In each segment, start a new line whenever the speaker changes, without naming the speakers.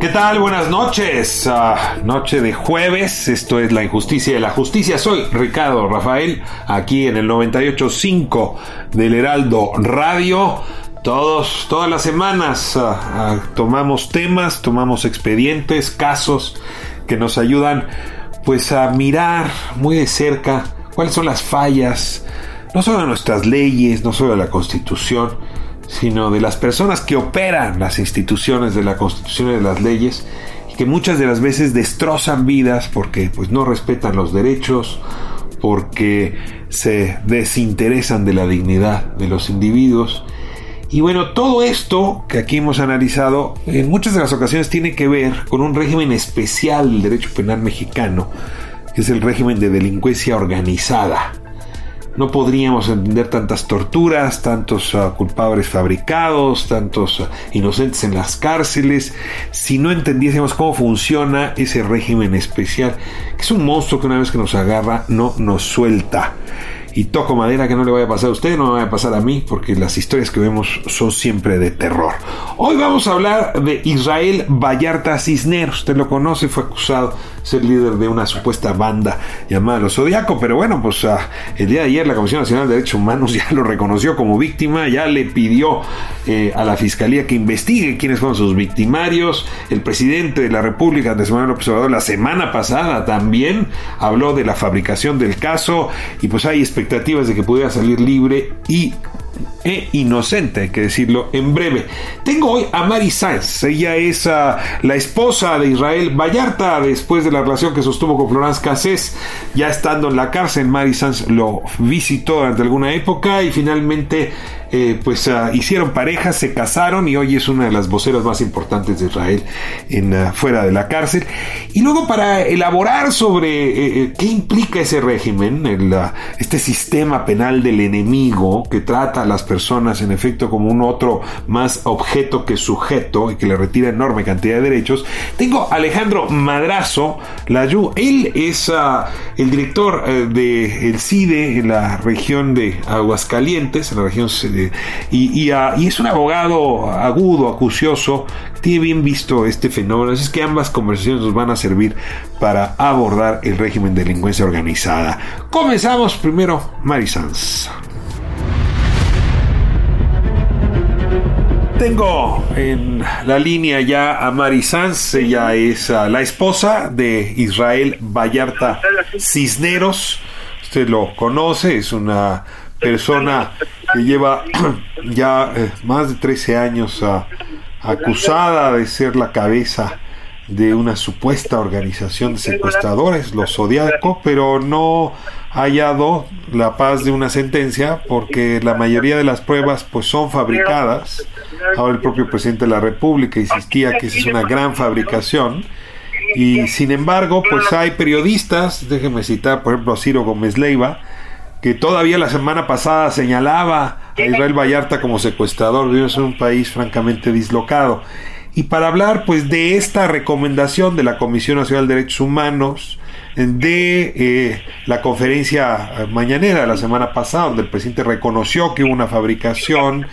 ¿Qué tal? Buenas noches. Ah, noche de jueves. Esto es La Injusticia de la Justicia. Soy Ricardo Rafael, aquí en el 98.5 del Heraldo Radio. Todos, todas las semanas ah, ah, tomamos temas, tomamos expedientes, casos que nos ayudan pues a mirar muy de cerca cuáles son las fallas, no solo de nuestras leyes, no solo de la Constitución, sino de las personas que operan las instituciones de la Constitución y de las leyes que muchas de las veces destrozan vidas porque pues no respetan los derechos, porque se desinteresan de la dignidad de los individuos. Y bueno, todo esto que aquí hemos analizado en muchas de las ocasiones tiene que ver con un régimen especial del derecho penal mexicano, que es el régimen de delincuencia organizada no podríamos entender tantas torturas, tantos uh, culpables fabricados, tantos uh, inocentes en las cárceles, si no entendiésemos cómo funciona ese régimen especial, que es un monstruo que una vez que nos agarra no nos suelta y toco madera que no le vaya a pasar a usted, no me vaya a pasar a mí, porque las historias que vemos son siempre de terror. Hoy vamos a hablar de Israel Vallarta Cisneros. Usted lo conoce, fue acusado ser líder de una supuesta banda llamada Los Zodiaco, pero bueno, pues ah, el día de ayer la Comisión Nacional de Derechos Humanos ya lo reconoció como víctima, ya le pidió eh, a la Fiscalía que investigue quiénes fueron sus victimarios. El presidente de la República, Andrés Manuel López Obrador, la semana pasada también habló de la fabricación del caso y pues hay expectativas de que pudiera salir libre y e inocente, hay que decirlo en breve. Tengo hoy a Mari Sáenz, ella es uh, la esposa de Israel Vallarta, después de la relación que sostuvo con Florence Cassés, ya estando en la cárcel, Mari Sáenz lo visitó durante alguna época y finalmente eh, pues uh, hicieron pareja, se casaron y hoy es una de las voceras más importantes de Israel en, uh, fuera de la cárcel. Y luego para elaborar sobre eh, eh, qué implica ese régimen, este sistema penal del enemigo que trata a las personas en efecto como un otro más objeto que sujeto y que le retira enorme cantidad de derechos, tengo a Alejandro Madrazo Layu. Él es el director del CIDE en la región de Aguascalientes, en la región y, y, es un abogado agudo, acucioso, tiene bien visto este fenómeno. Así es que ambas conversaciones nos van a servir para abordar el régimen de delincuencia organizada. Comenzamos primero, Marisans. Tengo en la línea ya a Mari Sanz, ella es uh, la esposa de Israel Vallarta Cisneros. Usted lo conoce, es una persona que lleva ya eh, más de 13 años ah, acusada de ser la cabeza de una supuesta organización de secuestradores, los Zodiaco, pero no hallado la paz de una sentencia porque la mayoría de las pruebas pues son fabricadas. Ahora el propio presidente de la República insistía que esa es una gran fabricación. Y sin embargo, pues hay periodistas, déjenme citar por ejemplo a Ciro Gómez Leiva, que todavía la semana pasada señalaba a Israel Vallarta como secuestrador, vivimos en un país francamente dislocado. Y para hablar pues de esta recomendación de la Comisión Nacional de Derechos Humanos, de eh, la conferencia mañanera de la semana pasada, donde el presidente reconoció que hubo una fabricación,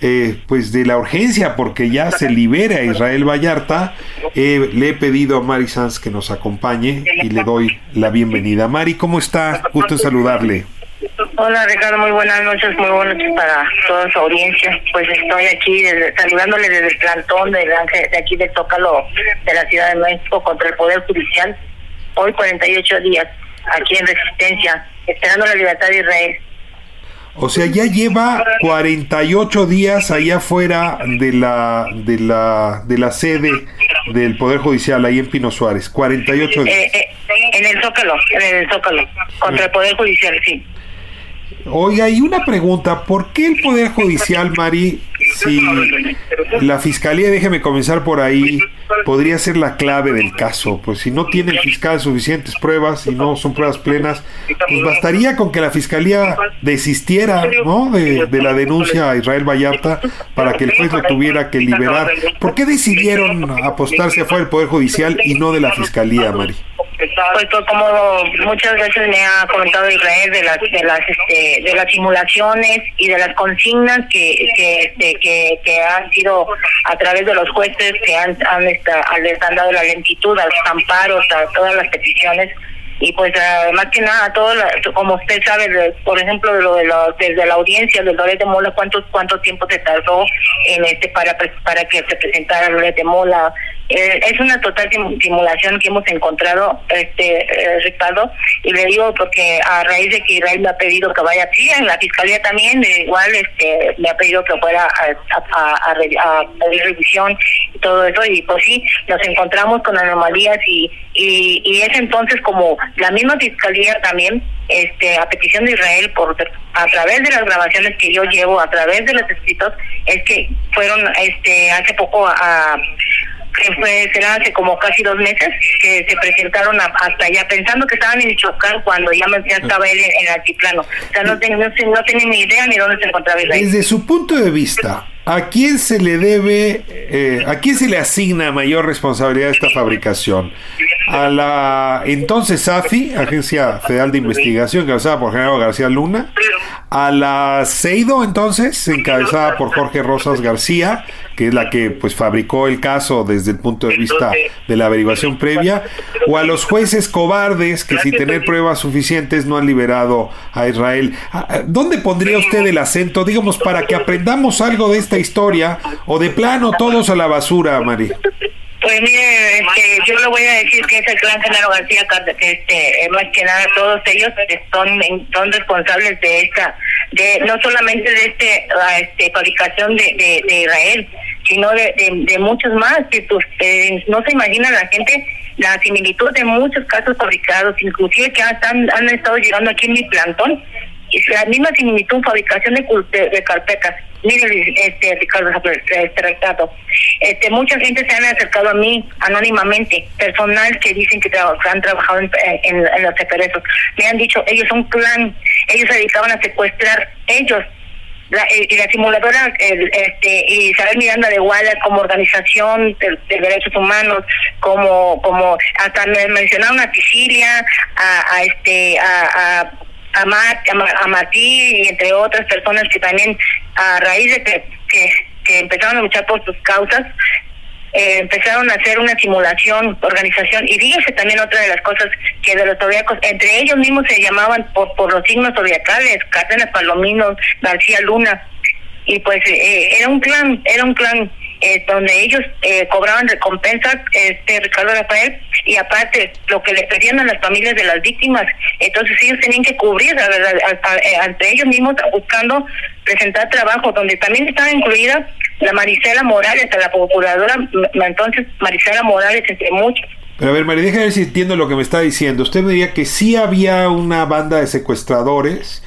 eh, pues de la urgencia porque ya se libera Israel Vallarta, eh, le he pedido a Mari Sanz que nos acompañe y le doy la bienvenida. Mari, ¿cómo está? Gusto saludarle.
Hola Ricardo, muy buenas noches, muy buenas noches para toda su audiencia. Pues estoy aquí saludándole desde el plantón de, de aquí del Tócalo de la Ciudad de México contra el Poder Judicial. Hoy 48 días aquí en Resistencia, esperando la libertad de Israel.
O sea, ya lleva 48 días allá afuera de la, de la, de la sede del Poder Judicial, ahí en Pino Suárez. 48 días.
Eh, eh, en el Zócalo, en el Zócalo, contra el Poder Judicial, sí.
Oiga, y una pregunta, ¿por qué el Poder Judicial, Mari, si la Fiscalía, déjeme comenzar por ahí, podría ser la clave del caso? Pues si no tiene el fiscal suficientes pruebas y no son pruebas plenas, pues bastaría con que la Fiscalía desistiera ¿no? de, de la denuncia a Israel Vallarta para que el juez lo tuviera que liberar. ¿Por qué decidieron apostarse afuera del Poder Judicial y no de la Fiscalía, Mari?
Pues, como muchas veces me ha comentado Israel de las de las este, de las simulaciones y de las consignas que que, este, que han sido a través de los jueces que han han, les han dado la lentitud a los amparos a todas las peticiones y pues más que nada todo como usted sabe por ejemplo de lo de la, desde la audiencia del Loret de Mola cuánto cuánto tiempo se tardó en este para para que se presentara Loret de Mola eh, es una total simulación que hemos encontrado, este eh, Ricardo, y le digo porque a raíz de que Israel me ha pedido que vaya aquí, en la fiscalía también, igual este me ha pedido que fuera a, a, pedir revisión y todo eso, y pues sí, nos encontramos con anomalías y, y es entonces como la misma fiscalía también este a petición de Israel por a través de las grabaciones que yo llevo a través de los escritos es que fueron este hace poco a, que fue, será hace como casi dos meses, que se presentaron hasta allá, pensando que estaban en Michoacán cuando ya, ya estaba él en, el altiplano. O sea, no, ten, no, no ni idea ni dónde se encontraba Israel.
Desde su punto de vista, ¿a quién se le debe, eh, a quién se le asigna mayor responsabilidad de esta fabricación? A la entonces AFI, Agencia Federal de Investigación, encabezada por General García Luna, a la CEIDO entonces, encabezada por Jorge Rosas García, que es la que pues fabricó el caso desde el punto de vista de la averiguación previa, o a los jueces cobardes que sin tener pruebas suficientes no han liberado a Israel. Ah, ah, ¿Dónde pondría usted el acento, digamos, para que aprendamos algo de esta historia, o de plano todos a la basura, Mari?
Pues mire, este, yo le voy a decir que es el clan Genaro García, que este, más que nada todos ellos son, son responsables de esta, de no solamente de este, este fabricación de, de, Israel, sino de, muchos más. Que pues, eh, no se imagina la gente la similitud de muchos casos fabricados, inclusive que han, han estado llegando aquí en mi plantón, la misma similitud, fabricación de, de carpetas Mire, este, Ricardo, este retrato. Este, mucha gente se han acercado a mí anónimamente, personal que dicen que han trabajado en, los secretos. Me han dicho, ellos son clan, ellos se dedicaban a secuestrar, ellos. La, eh, y la simuladora, el, este, Isabel Miranda de Guala como organización de, derechos humanos, como, como hasta me mencionaron a Tisiria, a, a este, a, a a, a, Martí y entre otras personas que también a raíz de que, que, empezaron a luchar por sus causas, eh, empezaron a hacer una simulación, organización, y fíjense también otra de las cosas que de los zodiacos, entre ellos mismos se llamaban por, por los signos zodiacales, Cárdenas Palomino, García Luna, y pues eh, era un clan, era un clan eh, donde ellos eh, cobraban recompensas, este Ricardo Rafael, y aparte lo que le pedían a las familias de las víctimas, entonces ellos tenían que cubrir la verdad, eh, ante ellos mismos buscando presentar trabajo, donde también estaba incluida la Marisela Morales, la procuradora, entonces Marisela Morales, entre muchos.
Pero a ver, María, déjame ver si entiendo lo que me está diciendo. Usted me diría que sí había una banda de secuestradores,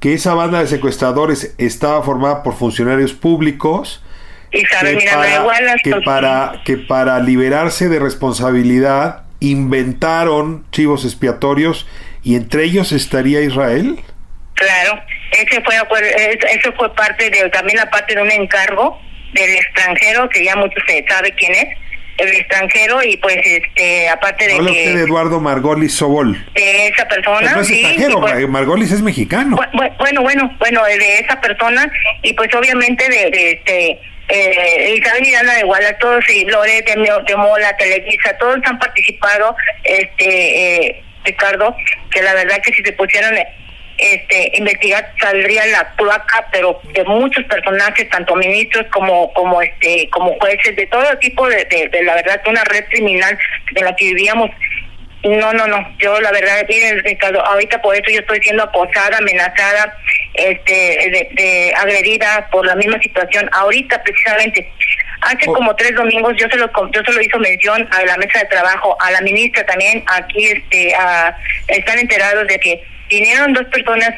que esa banda de secuestradores estaba formada por funcionarios públicos,
que, para, igual
que para que para liberarse de responsabilidad inventaron chivos expiatorios y entre ellos estaría Israel.
Claro, ese fue eso fue parte de también la parte de un encargo del extranjero que ya muchos se sabe quién es el extranjero y pues este aparte de
Habla usted de Eduardo Margolis Sobol.
De esa persona
no es extranjero pues, Margolis es mexicano.
Bueno bueno bueno de esa persona y pues obviamente de, de este eh, Isabel Miranda de Guala, todos, y Loret de, de Mola, Televisa, todos han participado, este eh, Ricardo, que la verdad que si se pusieron este investigar saldría la placa pero de muchos personajes tanto ministros como como este como jueces de todo tipo de, de, la verdad una red criminal de la que vivíamos no, no, no. Yo la verdad, miren, Ricardo, ahorita por eso yo estoy siendo acosada, amenazada, este, de, de, agredida por la misma situación. Ahorita precisamente, hace oh. como tres domingos yo se lo yo se lo hizo mención a la mesa de trabajo, a la ministra también. Aquí, este, a, están enterados de que vinieron dos personas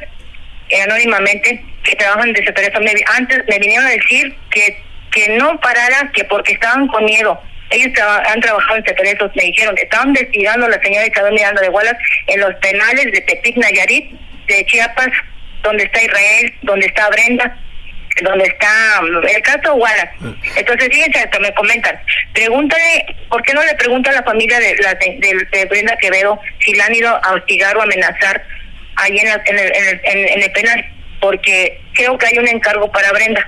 eh, anónimamente que trabajan de secretario. Antes me vinieron a decir que que no parara, que porque estaban con miedo ellos han trabajado en secretos, me dijeron, estaban investigando la señora Isabel Miranda de Wallace en los penales de Tepic, Nayarit, de Chiapas, donde está Israel, donde está Brenda, donde está mm, el caso Wallace. Ah. Entonces, fíjense, me comentan, pregúntale, ¿por qué no le pregunta a la familia de, la, de, Brenda Quevedo si la han ido a hostigar o amenazar ahí en, en, el, en, el, en el penal? Porque creo que hay un encargo para Brenda.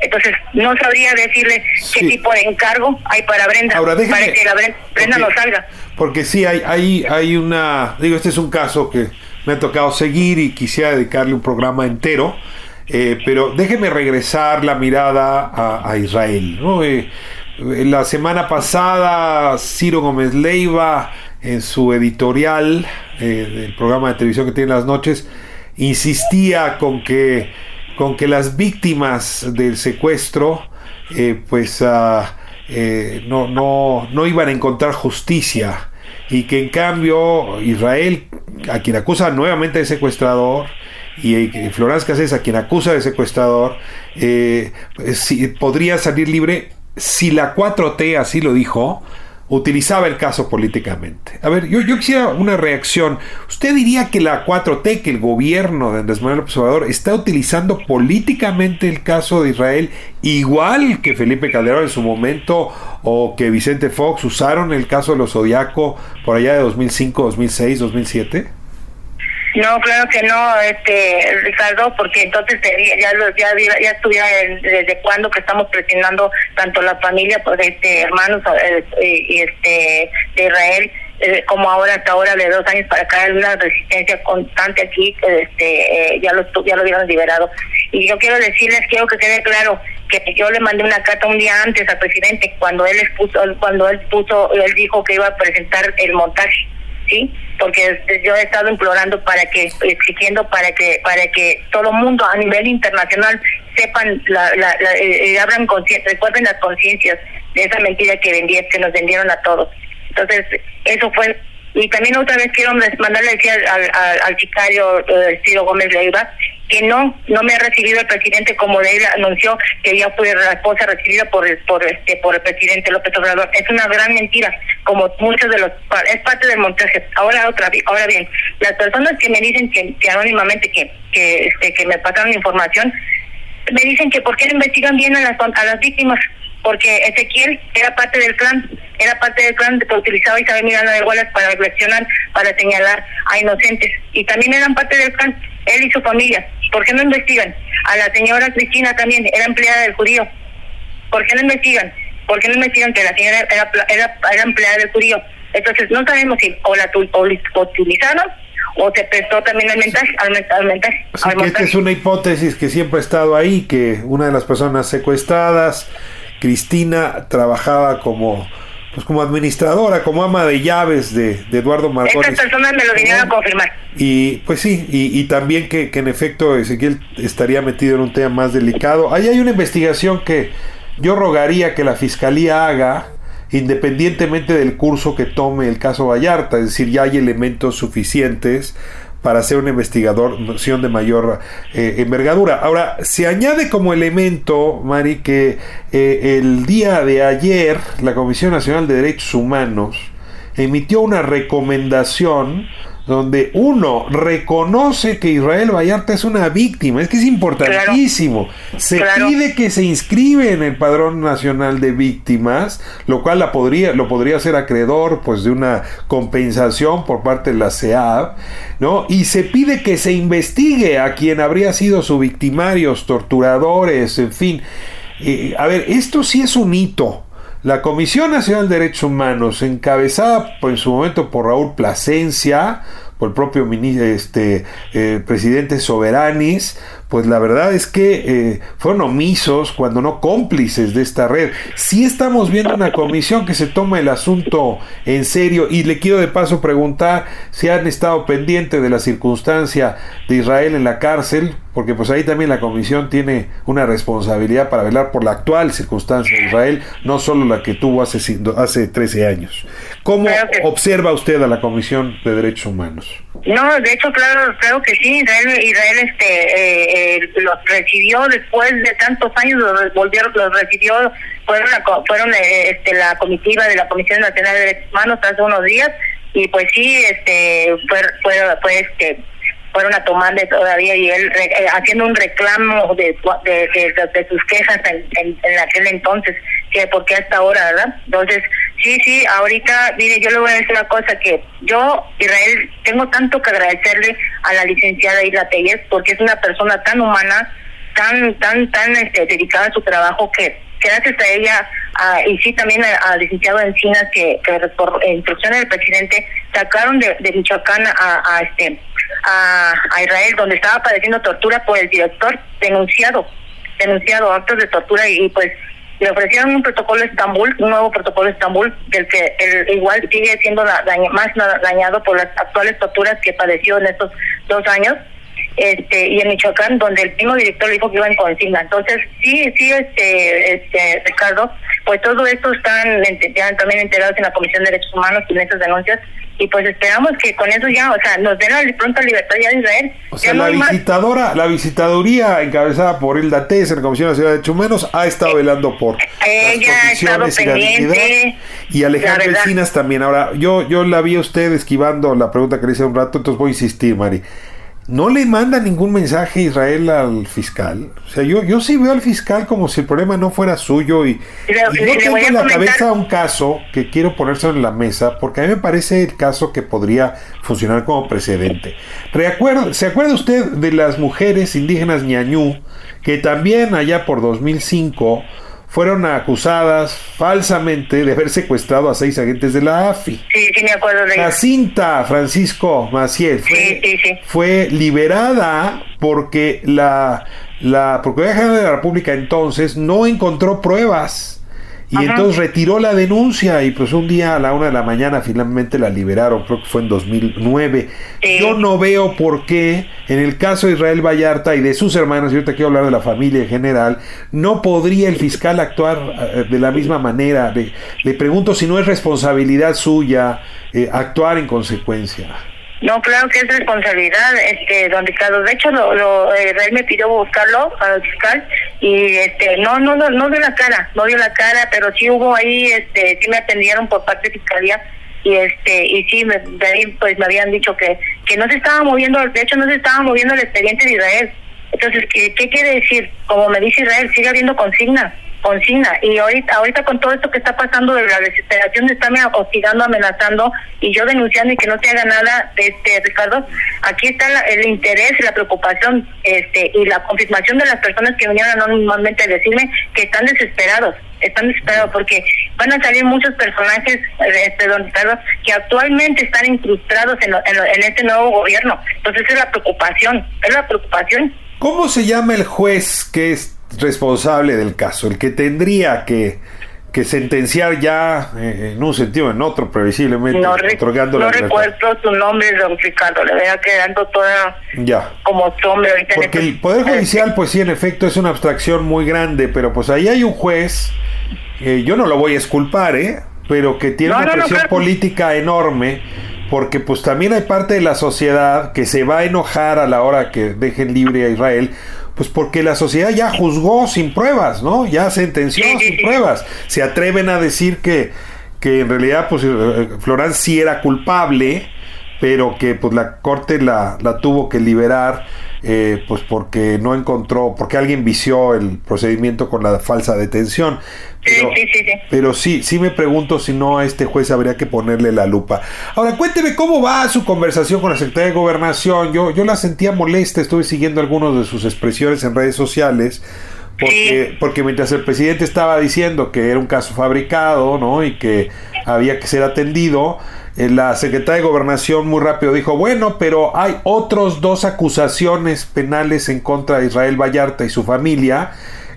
Entonces, no sabría decirle qué tipo de encargo hay para Brenda, para que la Brenda, no salga.
Porque sí, hay, hay, hay una, digo, este es un caso que me ha tocado seguir y quisiera dedicarle un programa entero, eh, pero déjeme regresar la mirada a, Israel. ¿no? Eh, la semana pasada, Ciro Gómez Leiva, en su editorial eh, del programa de televisión que tiene las noches, insistía con que con que las víctimas del secuestro eh, pues ah, eh, no, no, no iban a encontrar justicia. Y que en cambio Israel, a quien acusa nuevamente de secuestrador, y, Florence Cassés, a quien acusa de secuestrador, eh, podría salir libre si la 4T así lo dijo, utilizaba el caso políticamente. A ver, yo, quisiera una reacción. ¿Usted diría que la 4T, que el gobierno de Andrés Manuel Observador está utilizando políticamente el caso de Israel igual que Felipe Calderón en su momento o que Vicente Fox usaron el caso de los Zodiaco por allá de 2005, 2006, 2007?
No, claro que no, este Ricardo, porque entonces ya ya ya estuviera desde cuando que estamos presionando tanto la familia, pues este hermanos eh, y este de Israel eh, como ahora hasta ahora de dos años para acá hay una resistencia constante aquí este eh, ya lo ya lo vieron liberado. Y yo quiero decirles quiero que quede claro que yo le mandé una carta un día antes al presidente cuando él expuso cuando él puso él dijo que iba a presentar el montaje sí porque yo he estado implorando para que exigiendo para que para que todo mundo a nivel internacional sepan la, la, eh, eh, abran conciencia recuerden las conciencias de esa mentira que vendía que nos vendieron a todos. Entonces eso fue y también otra vez quiero mandarle decir al, al, al sicario eh, Ciro Gómez Leiva que no no me ha recibido el presidente como él anunció que ya fue la esposa recibida por el por este por el presidente López Obrador es una gran mentira como muchos de los es parte del montaje ahora otra ahora bien las personas que me dicen que, que anónimamente que que este que me pasaron información me dicen que por qué investigan bien a las a las víctimas porque Ezequiel era parte del clan, era parte del clan que utilizaba Isabel Miranda de Wallace para reflexionar, para señalar a inocentes. Y también eran parte del clan, él y su familia. ¿Por qué no investigan? A la señora Cristina también, era empleada del judío. ¿Por qué no investigan? ¿Por qué no investigan que la señora era, era, era empleada del judío? Entonces no sabemos si o la utilizaron o se prestó también al mensaje. Al,
esta es una hipótesis que siempre ha estado ahí, que una de las personas secuestradas Cristina trabajaba como pues como administradora, como ama de llaves de, Eduardo Martínez.
Estas personas me lo vinieron a confirmar.
Y pues sí, y, también que, que, en efecto Ezequiel estaría metido en un tema más delicado. Ahí hay una investigación que yo rogaría que la fiscalía haga, independientemente del curso que tome el caso Vallarta, es decir, ya hay elementos suficientes para ser un investigador de mayor eh, envergadura. Ahora, se añade como elemento, Mari, que eh, el día de ayer la Comisión Nacional de Derechos Humanos emitió una recomendación donde uno reconoce que Israel Vallarta es una víctima, es que es importantísimo. Se pide que se inscribe en el Padrón Nacional de Víctimas, lo cual la podría, lo podría ser acreedor pues de una compensación por parte de la CEAB, ¿no? Y se pide que se investigue a quien habría sido su victimarios, torturadores, en fin. Eh, a ver, esto sí es un hito. La Comisión Nacional de Derechos Humanos, encabezada en su momento por Raúl Plasencia, por el propio este, eh, presidente Soberanis, pues la verdad es que eh, fueron omisos, cuando no cómplices de esta red. Sí estamos viendo una comisión que se toma el asunto en serio y le quiero de paso preguntar si han estado pendientes de la circunstancia de Israel en la cárcel, porque pues ahí también la comisión tiene una responsabilidad para velar por la actual circunstancia de Israel, no solo la que tuvo hace, hace 13 años. ¿Cómo observa usted a la Comisión de Derechos Humanos?
No, de hecho, claro, creo que sí, Israel, Israel este, eh, eh, los recibió después de tantos años, los volvieron, los recibió, fueron, la, fueron eh, este, la comitiva de la Comisión Nacional de Derechos Humanos hace unos días y pues sí, este, fue, fue, este, fueron a tomarle todavía y él eh, haciendo un reclamo de, de, sus quejas en, en, aquel entonces, que porque hasta ahora, ¿verdad? Entonces, sí, sí, ahorita, mire, yo le voy a decir una cosa, que yo, Israel, tengo tanto que agradecerle a la licenciada Isla Telles, porque es una persona tan humana, tan, tan, tan este, dedicada a su trabajo, que gracias a ella, y sí también al licenciado Encinas, que, que por instrucciones del presidente, sacaron de, de Michoacán a, a este a, a Israel, donde estaba padeciendo tortura por el director denunciado, denunciado actos de tortura y, pues le ofrecieron un protocolo Estambul, un nuevo protocolo Estambul, del que el, igual sigue siendo más dañado por las actuales torturas que padeció en estos dos años. Este, y en Michoacán, donde el mismo director dijo que iba en consigna. Entonces, sí, sí, este, este Ricardo, pues todo esto están también enterados en la Comisión de Derechos Humanos en esas denuncias y pues esperamos que con eso ya, o sea, nos den la pronta libertad ya de Israel.
O sea, la visitadora, la visitaduría encabezada por Hilda Tess en la Comisión Nacional de Humanos ha estado eh, velando por
ella las condiciones y la dignidad.
Y Alejandro Encinas también. Ahora, yo, yo la vi a usted esquivando la pregunta que le hice un rato, entonces voy a insistir, Mari. ¿No le manda ningún mensaje Israel al fiscal? O sea, yo, yo sí veo al fiscal como si el problema no fuera suyo y, yo tengo en la cabeza un caso que quiero ponerse en la mesa porque a mí me parece el caso que podría funcionar como precedente. ¿Se acuerda usted de las mujeres indígenas ñañú que también allá por 2005 fueron acusadas falsamente de haber secuestrado a seis agentes de la AFI.
Sí, sí, me acuerdo de
Jacinta Francisco Maciel fue, fue liberada porque la, la Procuraduría General de la República entonces no encontró pruebas y entonces retiró la denuncia y pues un día a la una de la mañana finalmente la liberaron, creo que fue en 2009. Yo no veo por qué en el caso de Israel Vallarta y de sus hermanos, y ahorita quiero hablar de la familia en general, no podría el fiscal actuar eh, de la misma manera. Le, le pregunto si no es responsabilidad suya eh, actuar en consecuencia.
No, claro que es responsabilidad, este, don Ricardo. De hecho, lo, lo eh, me pidió buscarlo al fiscal y este, no, no, no, dio la cara, no dio la cara, pero sí hubo ahí, este, sí me atendieron por parte de fiscalía y este, y sí, me, de ahí pues me habían dicho que, que no se estaba moviendo, de hecho no se estaba moviendo el expediente de Israel. Entonces, ¿qué, qué quiere decir? Como me dice Israel, sigue habiendo consigna consigna. Y ahorita, ahorita con todo esto que está pasando de la desesperación, de estarme hostigando, amenazando y yo denunciando y que no se haga nada, este Ricardo, aquí está el interés la preocupación este y la confirmación de las personas que vinieron anónimamente a decirme que están desesperados, están desesperados porque van a salir muchos personajes, este, don Ricardo, que actualmente están incrustados en, en este nuevo gobierno. Entonces es la preocupación, es la preocupación.
¿Cómo se llama el juez que es responsable del caso, el que tendría que, que sentenciar ya eh, en un sentido o en otro, previsiblemente,
no, no recuerdo su nombre, don Ricardo, le vea quedando toda ya. como sombra.
Porque el Poder Judicial, pues sí, en efecto, es una abstracción muy grande, pero pues ahí hay un juez, eh, yo no lo voy a esculpar, ¿eh? pero que tiene una presión política enorme porque pues también hay parte de la sociedad que se va a enojar a la hora que dejen libre a Israel pues porque la sociedad ya juzgó sin pruebas, ¿no? Ya sentenció sin pruebas. Se atreven a decir que, que en realidad, pues, eh, Florán sí era culpable, pero que pues la corte la, la tuvo que liberar eh, pues porque no encontró, porque alguien vició el procedimiento con la falsa detención. Pero sí, sí, sí, pero sí, sí me pregunto si no a este juez habría que ponerle la lupa. Ahora, cuénteme cómo va su conversación con la Secretaría de Gobernación. Yo, yo la sentía molesta, estuve siguiendo algunas de sus expresiones en redes sociales. Porque, porque mientras el presidente estaba diciendo que era un caso fabricado, ¿no? Y que había que ser atendido, la secretaria de Gobernación muy rápido dijo, bueno, pero hay otros dos acusaciones penales en contra de Israel Vallarta y su familia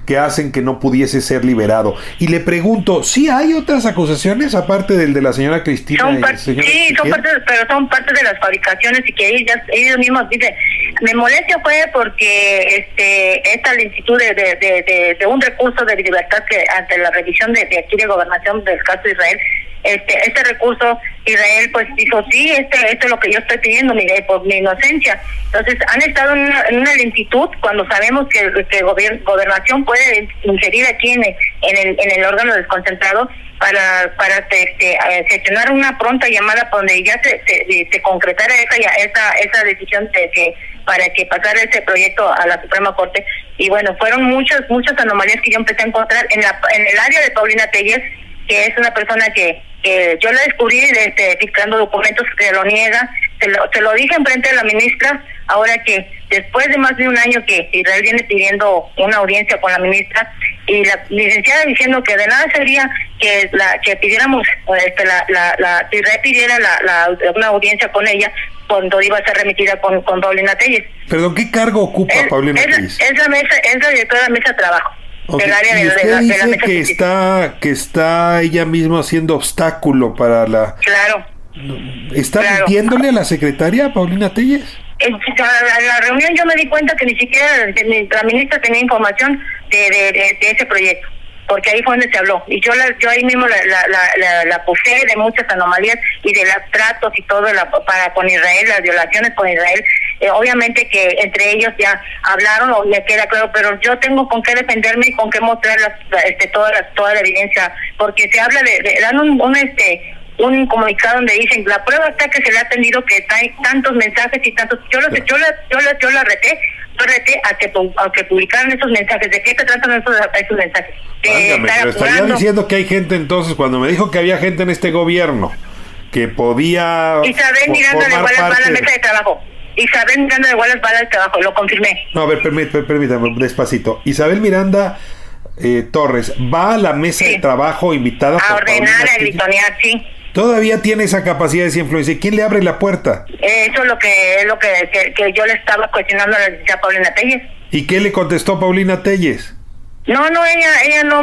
que hacen que no pudiese ser liberado. Y le pregunto, ¿sí hay otras acusaciones aparte del de la señora Cristina?
sí, son parte, pero son parte de las fabricaciones y que ellos, ellos mismos dicen, me molestia fue porque este esta lentitud de, de, de, un recurso de libertad que ante la revisión de, aquí de gobernación del caso de Israel, este este recurso Israel pues dijo sí este esto es lo que yo estoy pidiendo mi por mi inocencia entonces han estado en una, lentitud cuando sabemos que, que gobernación puede ingerir aquí en el, en el, en el órgano desconcentrado para para este, eh, gestionar una pronta llamada donde ya se, se, concretara esa esa esa decisión de que para que pasara ese proyecto a la Suprema Corte. Y bueno fueron muchas muchas anomalías que yo empecé a encontrar en la en el área de Paulina Telles que es una persona que, que yo la descubrí este, dictando documentos que lo niega, se lo, se lo dije enfrente de la ministra, ahora que después de más de un año que Israel viene pidiendo una audiencia con la ministra y la licenciada diciendo que de nada sería que la que pidiéramos este, la, la, la Israel pidiera la, la, una audiencia con ella cuando iba a ser remitida con, con Paulina Telles.
Perdón, ¿qué cargo ocupa Paulina Telles?
Es la, mesa, es la directora de la mesa de trabajo.
Okay. Área ¿Y usted dice que está que está ella misma haciendo obstáculo para la
claro
está mintiéndole a la secretaria Paulina Telles
en la, reunión yo me di cuenta que ni siquiera la ministra tenía información de, de, de ese proyecto porque ahí fue donde se habló. Y yo la, yo ahí mismo la, la, la, puse de muchas anomalías y de los tratos y todo la, para con Israel, las violaciones con Israel. Eh, obviamente que entre ellos ya hablaron, o me queda claro, pero yo tengo con qué defenderme y con qué mostrar este, toda, la, toda la evidencia, porque se habla de, dan un, un este un comunicado donde dicen la prueba está que se le ha atendido que hay tantos mensajes y tantos yo lo yo la yo la yo la reté a que, a que publicaran esos mensajes. ¿De qué se tratan esos, esos mensajes?
pero estaría diciendo que hay gente entonces, cuando me dijo que había gente en este gobierno que podía.
Isabel Miranda de Wallace va a la mesa de trabajo. Isabel Miranda de Wallace va al trabajo, lo confirmé.
No, a ver, permítame, despacito. Isabel Miranda eh, Torres va a la mesa de trabajo invitada
a ordenar, a gritonear, sí.
Todavía tiene esa capacidad de influencia. ¿Quién le abre la puerta?
Eso es lo que es lo que, que, yo le estaba cuestionando a la Paulina Telles.
¿Y qué le contestó Paulina Telles?
No, no, ella, ella no,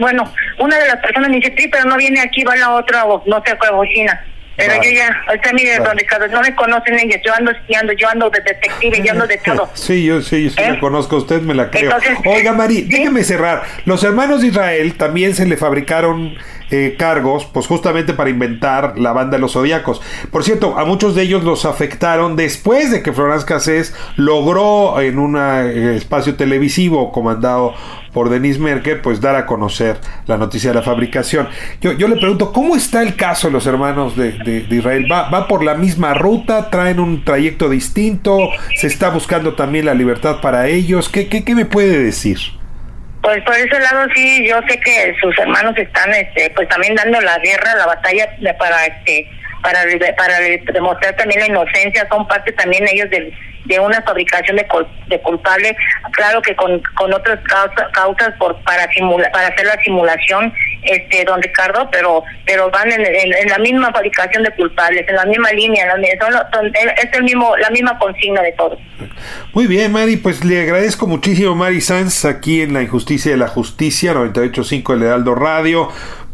bueno, una de las personas me dice, sí, pero no viene aquí, va la otra, no sé cuál oficina. Pero yo ya, usted mire, don Ricardo, no me conocen ellos, yo ando espiando, yo ando de detective, yo ando de todo.
Sí, yo sí, yo sí la ¿Eh? conozco, usted me la creo. Oiga, Mari, déjeme cerrar. Los hermanos de Israel también se le fabricaron eh, cargos, pues justamente para inventar la banda de los zodiacos. Por cierto, a muchos de ellos los afectaron después de que Florence Cassés logró en un eh, espacio televisivo comandado por Denise Merkel, pues dar a conocer la noticia de la fabricación. Yo, yo le pregunto, ¿cómo está el caso de los hermanos de, Israel? ¿Va, ¿Va por la misma ruta? ¿Traen un trayecto distinto? ¿Se está buscando también la libertad para ellos? ¿Qué, qué, qué me puede decir?
Pues por ese lado sí, yo sé que sus hermanos están, este, pues también dando la guerra, la batalla para, este, para, para demostrar también la inocencia, son parte también ellos del de una fabricación de, de culpable, claro que con, con otras causas, por para simular, para hacer la simulación, este don Ricardo, pero pero van en, en, la misma fabricación de culpables, en la misma línea, es el mismo la misma consigna de todos.
Muy bien, Mari, pues le agradezco muchísimo Mari Sanz aquí en La Injusticia de la Justicia 985 El Heraldo Radio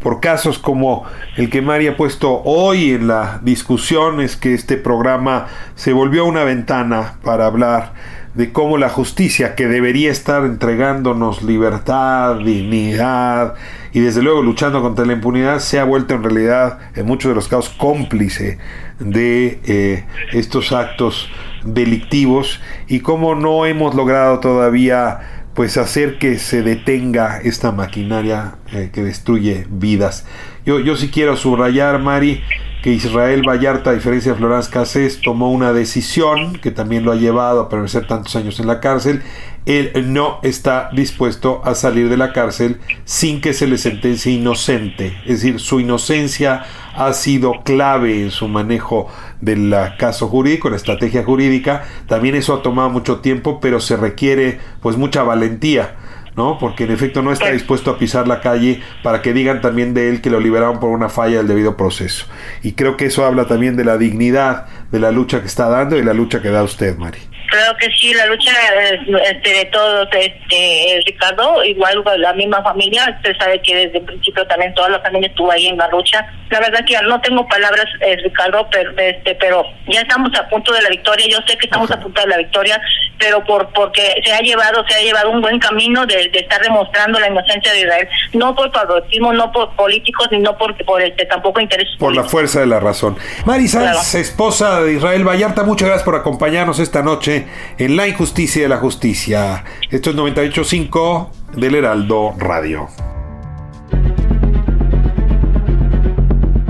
por casos como el que Mari ha puesto hoy en la discusión, es que este programa se volvió una ventana para hablar de cómo la justicia, que debería estar entregándonos libertad, dignidad y desde luego luchando contra la impunidad, se ha vuelto en realidad en muchos de los casos cómplice de eh, estos actos delictivos y cómo no hemos logrado todavía pues hacer que se detenga esta maquinaria eh, que destruye vidas. Yo, yo sí quiero subrayar, Mari, que Israel Vallarta, a diferencia de Florence Cassés, tomó una decisión que también lo ha llevado a permanecer tantos años en la cárcel. Él no está dispuesto a salir de la cárcel sin que se le sentencie inocente. Es decir, su inocencia ha sido clave en su manejo del caso jurídico, la estrategia jurídica. También eso ha tomado mucho tiempo, pero se requiere pues mucha valentía ¿no? Porque en efecto no está dispuesto a pisar la calle para que digan también de él que lo liberaron por una falla del debido proceso. Y creo que eso habla también de la dignidad de la lucha que está dando y la lucha que da usted, Mari.
Creo que sí, la lucha este, de todos, este, Ricardo, igual la misma familia, usted sabe que desde el principio también toda la familia estuvo ahí en la lucha. La verdad que no tengo palabras, eh, Ricardo, pero, este, pero ya estamos a punto de la victoria, yo sé que estamos a punto de la victoria, pero por porque se ha llevado, se ha llevado un buen camino de, estar demostrando la inocencia de Israel, no por patriotismo, no por políticos, ni no por, por este, tampoco intereses
Por la fuerza de la razón. Mari esposa de Israel Vallarta, muchas gracias por acompañarnos esta noche en La Injusticia de la Justicia. Esto es 98.5 del Heraldo Radio.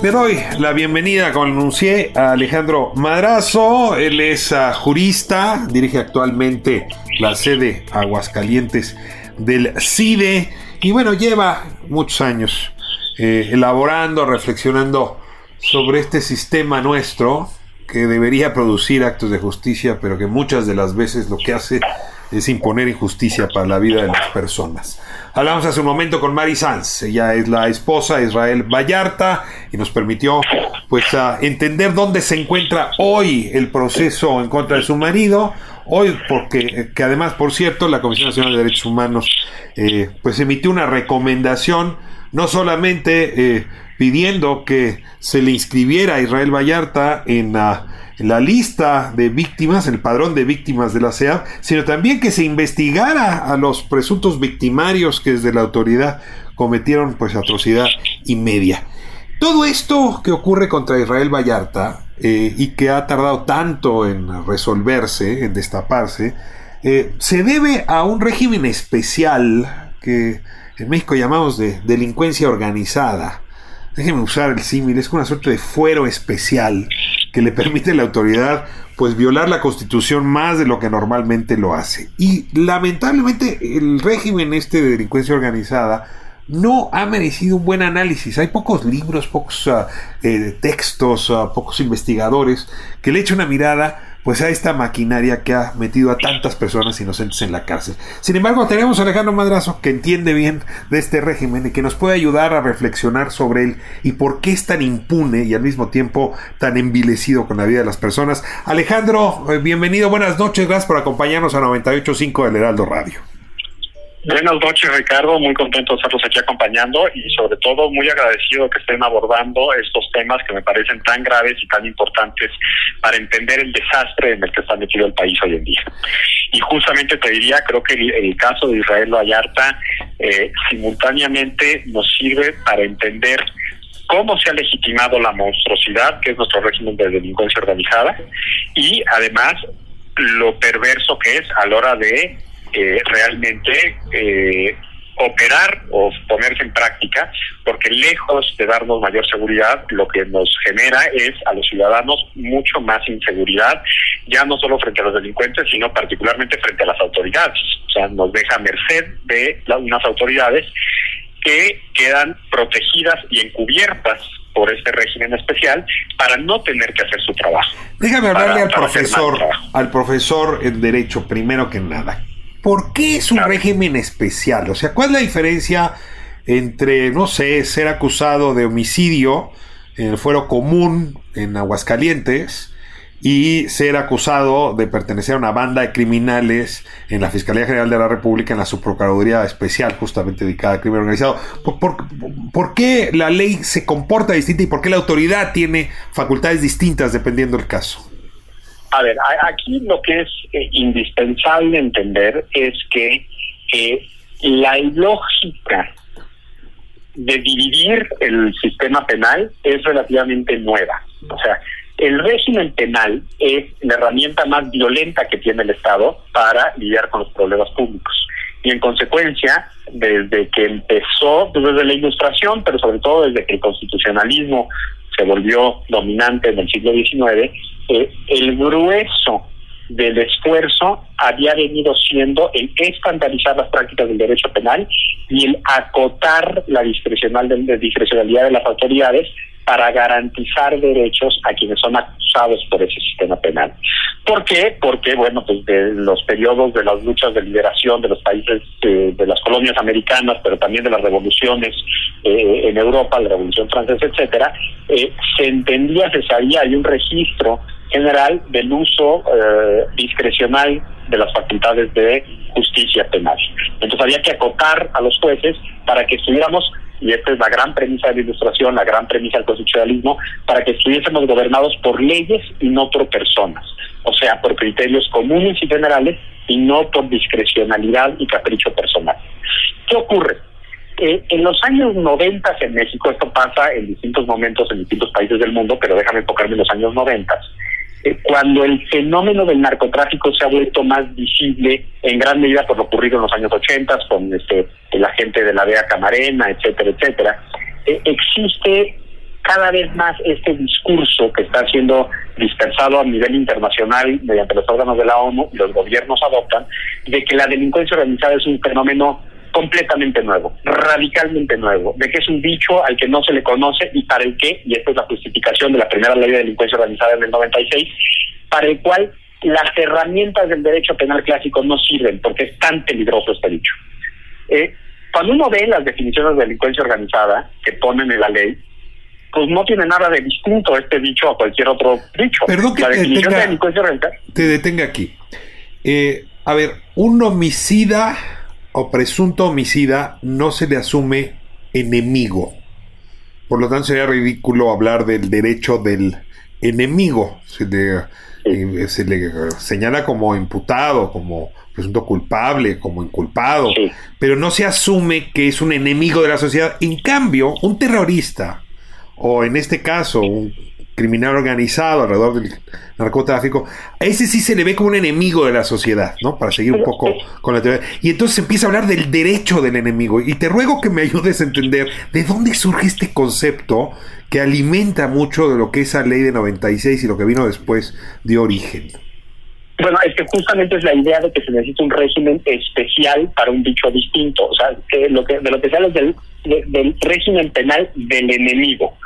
Le doy la bienvenida, como anuncié, a Alejandro Madrazo. Él es ah, jurista, dirige actualmente la sede Aguascalientes del CIDE y bueno, lleva muchos años eh, elaborando, reflexionando sobre este sistema nuestro que debería producir actos de justicia, pero que muchas de las veces lo que hace es imponer injusticia para la vida de las personas. Hablamos hace un momento con Mari Sanz, ella es la esposa de Israel Vallarta y nos permitió pues entender dónde se encuentra hoy el proceso en contra de su marido, hoy porque que además por cierto la Comisión Nacional de Derechos Humanos eh, pues emitió una recomendación no solamente eh, pidiendo que se le inscribiera a Israel Vallarta en la, lista de víctimas, el padrón de víctimas de la CEA, sino también que se investigara a los presuntos victimarios que desde la autoridad cometieron pues atrocidad y media. Todo esto que ocurre contra Israel Vallarta eh, y que ha tardado tanto en resolverse, en destaparse, eh, se debe a un régimen especial que en México llamamos de delincuencia organizada déjenme usar el símil, es una suerte de fuero especial que le permite a la autoridad pues violar la constitución más de lo que normalmente lo hace. Y lamentablemente el régimen este de delincuencia organizada no ha merecido un buen análisis. Hay pocos libros, pocos ah, eh, textos, ah, pocos investigadores que le echan una mirada pues a esta maquinaria que ha metido a tantas personas inocentes en la cárcel. Sin embargo, tenemos a Alejandro Madrazo que entiende bien de este régimen y que nos puede ayudar a reflexionar sobre él y por qué es tan impune y al mismo tiempo tan envilecido con la vida de las personas. Alejandro, eh, bienvenido, buenas noches, gracias por acompañarnos a 98.5 del Heraldo Radio.
Buenas noches, Ricardo. Muy contento de estarlos aquí acompañando y, sobre todo, muy agradecido que estén abordando estos temas que me parecen tan graves y tan importantes para entender el desastre en el que está metido el país hoy en día. Y justamente te diría, creo que el, caso de Israel Vallarta eh, simultáneamente nos sirve para entender cómo se ha legitimado la monstruosidad que es nuestro régimen de delincuencia organizada y, además, lo perverso que es a la hora de eh, realmente eh, operar o ponerse en práctica, porque lejos de darnos mayor seguridad, lo que nos genera es a los ciudadanos mucho más inseguridad, ya no solo frente a los delincuentes, sino particularmente frente a las autoridades. O sea, nos deja merced de unas autoridades que quedan protegidas y encubiertas por este régimen especial para no tener que hacer su trabajo.
Déjame hablarle al profesor, al profesor en derecho primero que nada. ¿Por qué es un régimen especial? O sea, ¿cuál es la diferencia entre, no sé, ser acusado de homicidio en el fuero común en Aguascalientes y ser acusado de pertenecer a una banda de criminales en la Fiscalía General de la República, en la Subprocuraduría Especial, justamente dedicada al crimen organizado. ¿Por, qué la ley se comporta distinta y por qué la autoridad tiene facultades distintas dependiendo del caso?
A ver, aquí lo que es eh, indispensable entender es que eh, la lógica de dividir el sistema penal es relativamente nueva. O sea, el régimen penal es la herramienta más violenta que tiene el Estado para lidiar con los problemas públicos. y en consecuencia, desde que empezó, pues, desde la ilustración, pero sobre todo desde que el constitucionalismo se volvió dominante en el siglo XIX, eh, el grueso del esfuerzo había venido siendo el estandarizar las prácticas del derecho penal y el acotar la discrecional discrecionalidad de las autoridades para garantizar derechos a quienes son acusados por ese sistema penal. ¿Por qué? Porque, bueno, pues de los periodos de las luchas de liberación de los países eh, de las colonias americanas, pero también de las revoluciones eh, en Europa, la Revolución Francesa, etcétera, eh, se entendía, se sabía, hay un registro general del uso eh, discrecional de las facultades de justicia penal. Entonces había que acotar a los jueces para que estuviéramos, y esta es la gran premisa de la ilustración, la gran premisa del constitucionalismo, para que estuviésemos gobernados por leyes y no por personas, o sea, por criterios comunes y generales y no por discrecionalidad y capricho personal. ¿Qué ocurre? Eh, en los años 90 en México, esto pasa en distintos momentos en distintos países del mundo, pero déjame enfocarme en los años 90, eh, cuando el fenómeno del narcotráfico se ha vuelto más visible en gran medida por lo ocurrido en los años 80 con este la gente de la DEA Camarena, etcétera, etcétera, eh, existe cada vez más este discurso que está siendo dispersado a nivel internacional mediante los órganos de la ONU y los gobiernos adoptan, de que la delincuencia organizada es un fenómeno completamente nuevo, radicalmente nuevo, de que es un bicho al que no se le conoce y para el que, y esta es la justificación de la primera ley de delincuencia organizada en el 96, para el cual las herramientas del derecho penal clásico no sirven porque es tan peligroso este bicho. Eh, cuando uno ve las definiciones de delincuencia organizada que ponen en la ley, pues no tiene nada de distinto este dicho a cualquier otro dicho.
Perdón que
la
te
definición
detenga,
de delincuencia organizada.
te detenga aquí. Eh, a ver, un homicida o presunto homicida no se le asume enemigo. Por lo tanto, sería ridículo hablar del derecho del enemigo. Se le, eh, se le señala como imputado, como presunto culpable, como inculpado,
Sí.
pero no se asume que es un enemigo de la sociedad. En cambio, un terrorista, o en este caso, un criminal organizado alrededor del narcotráfico, a ese sí se le ve como un enemigo de la sociedad, ¿no? Para seguir un poco con la teoría. Y entonces empieza a hablar del derecho del enemigo. Y te ruego que me ayudes a entender de dónde surge este concepto que alimenta mucho de lo que esa ley de 96 y lo que vino después dio origen.
Bueno, es que justamente es la idea de que se necesita un régimen especial para un dicho distinto. O sea, que lo que, de lo que se habla es del, de- del régimen penal del enemigo.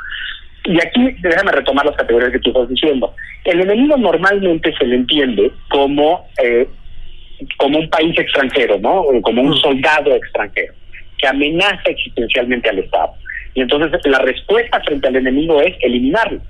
Y aquí déjame retomar las categorías que tú estás diciendo. El enemigo normalmente se le entiende como, eh, como un país extranjero, ¿no? O Como un soldado extranjero que amenaza existencialmente al Estado. Y entonces la respuesta frente al enemigo es eliminarlo.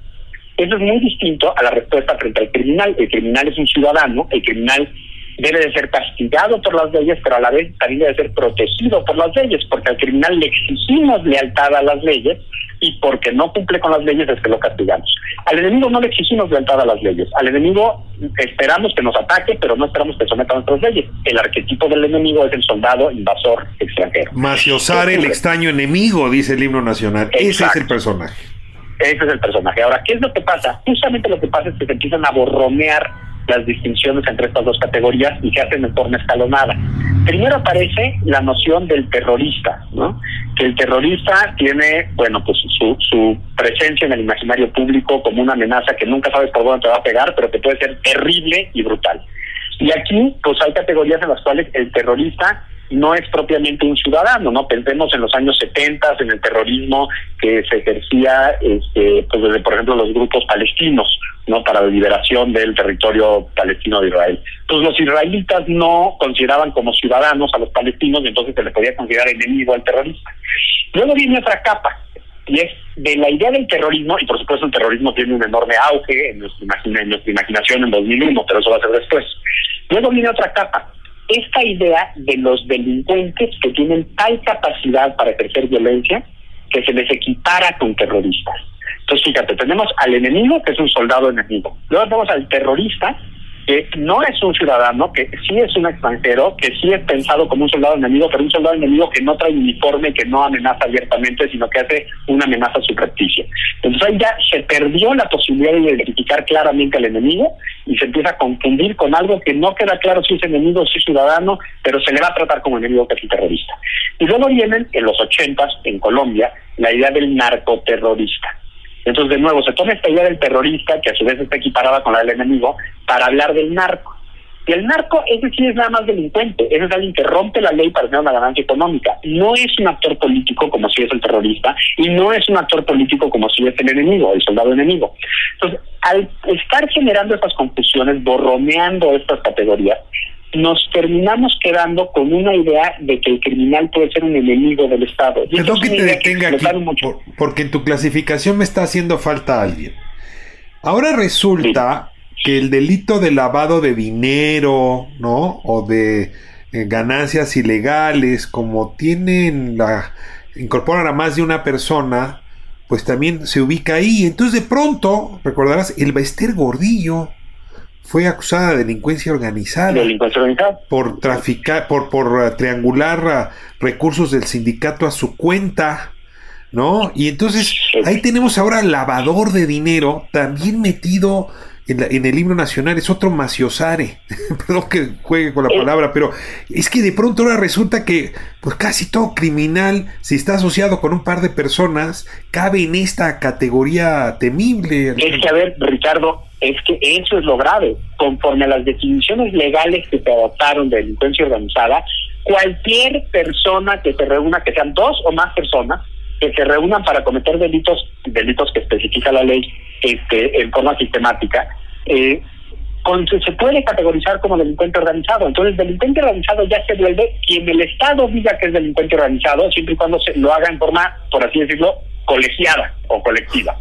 Eso es muy distinto a la respuesta frente al criminal. El criminal es un ciudadano, el criminal debe de ser castigado por las leyes, pero a la vez también debe ser protegido por las leyes, porque al criminal le exigimos lealtad a las leyes y porque no cumple con las leyes es que lo castigamos. Al enemigo no le exigimos lealtad a las leyes, al enemigo esperamos que nos ataque, pero no esperamos que someta a nuestras leyes. El arquetipo del enemigo es el soldado invasor extranjero.
Maciosar el extraño enemigo, dice el himno nacional. Ese es el personaje.
Ese es el personaje. Ahora, ¿qué es lo que pasa? Justamente lo que pasa es que se empiezan a borronear las distinciones entre estas dos categorías y se hacen de forma escalonada. Primero aparece la noción del terrorista, ¿no? Que el terrorista tiene, bueno, pues su, su presencia en el imaginario público como una amenaza que nunca sabes por dónde te va a pegar, pero que puede ser terrible y brutal. Y aquí, pues hay categorías en las cuales el terrorista no es propiamente un ciudadano, ¿no? Pensemos en los años 70, en el terrorismo que se ejercía, este, pues desde, por ejemplo, los grupos palestinos, ¿no? Para la liberación del territorio palestino de Israel. Pues los israelitas no consideraban como ciudadanos a los palestinos y entonces se les podía considerar enemigo al terrorista. Luego viene otra capa, y es de la idea del terrorismo, y por supuesto el terrorismo tiene un enorme auge en nuestra, imagina- en nuestra imaginación en 2001, pero eso va a ser después. Luego viene otra capa, esta idea de los delincuentes que tienen tal capacidad para ejercer violencia que se les equipara con terroristas. Entonces, fíjate, tenemos al enemigo, que es un soldado enemigo. Luego tenemos al terrorista, que no es un ciudadano, que sí es un extranjero, que sí es pensado como un soldado enemigo, pero un soldado enemigo que no trae uniforme, que no amenaza abiertamente, sino que hace una amenaza subrepticia. Entonces ahí ya se perdió la posibilidad de identificar claramente al enemigo y se empieza a confundir con algo que no queda claro si es enemigo o si es ciudadano, pero se le va a tratar como enemigo que es terrorista. Y luego vienen en los ochentas, en Colombia, la idea del narcoterrorista entonces, de nuevo, se toma esta idea del terrorista, que a su vez está equiparada con la del enemigo, para hablar del narco. Y el narco, ese sí es nada más delincuente, ese es alguien que rompe la ley para tener una ganancia económica. No es un actor político como si es el terrorista, y no es un actor político como si es el enemigo, el soldado enemigo. Entonces, al estar generando estas confusiones, borroneando estas categorías, nos terminamos quedando con una idea de que el criminal puede ser un enemigo del Estado.
Perdón que te detenga aquí, porque en tu clasificación me está haciendo falta alguien. Ahora resulta que el delito de lavado de dinero, ¿no? O de eh, ganancias ilegales, como tienen la incorporan a más de una persona, pues también se ubica ahí. Entonces de pronto, recordarás, el Bester Gordillo, fue acusada de delincuencia organizada.
Delincuencia organizada.
Por traficar, por, por uh, triangular uh, recursos del sindicato a su cuenta. ¿No? Y entonces ahí tenemos ahora lavador de dinero también metido en, el himno nacional, es otro maciosare. Perdón que juegue con la palabra, pero es que de pronto ahora resulta que pues casi todo criminal, si está asociado con un par de personas, cabe en esta categoría temible.
Es que, a ver, Ricardo, es que eso es lo grave. Conforme a las definiciones legales que se adoptaron de delincuencia organizada, cualquier persona que se reúna, que sean dos o más personas, que se reúnan para cometer delitos, delitos que especifica la ley este, en forma sistemática, eh, se puede categorizar como delincuente organizado. Entonces, delincuente organizado ya se vuelve quien el Estado diga que es delincuente organizado, siempre y cuando se lo haga en forma, por así decirlo, colegiada o colectiva.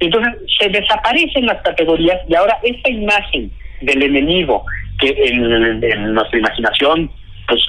Entonces, se desaparecen las categorías y ahora esta imagen del enemigo que en, nuestra imaginación pues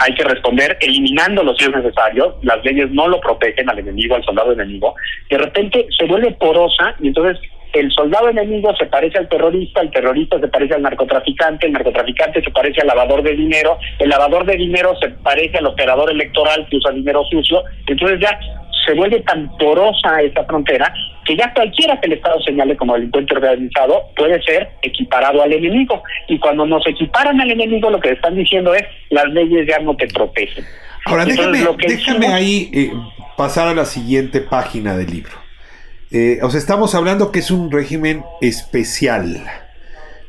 hay que responder eliminando si es necesario, las leyes no lo protegen al enemigo, al soldado enemigo, de repente se vuelve porosa y entonces el soldado enemigo se parece al terrorista, el terrorista se parece al narcotraficante, el narcotraficante se parece al lavador de dinero, el lavador de dinero se parece al operador electoral que usa dinero sucio, entonces ya se vuelve tan porosa esa frontera que ya cualquiera que el Estado señale como delincuente organizado puede ser equiparado al enemigo. Y cuando nos equiparan al enemigo, lo que están diciendo es las leyes ya no te protegen.
Ahora, déjame, déjame ahí eh, pasar a la siguiente página del libro. Eh, o sea, estamos hablando que es un régimen especial.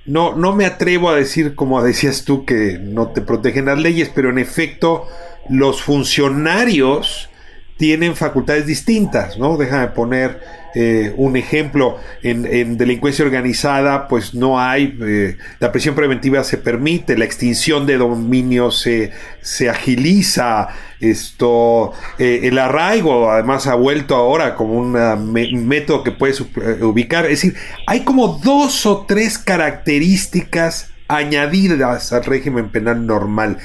No, no me atrevo a decir, como decías tú, que no te protegen las leyes, pero en efecto, los funcionarios tienen facultades distintas, ¿no? Déjame poner eh, un ejemplo, en, delincuencia organizada, pues no hay, eh, la prisión preventiva se permite, la extinción de dominio se, se agiliza, esto, eh, el arraigo además ha vuelto ahora como un método que puedes ubicar, es decir, hay como dos o tres características añadidas al régimen penal normal.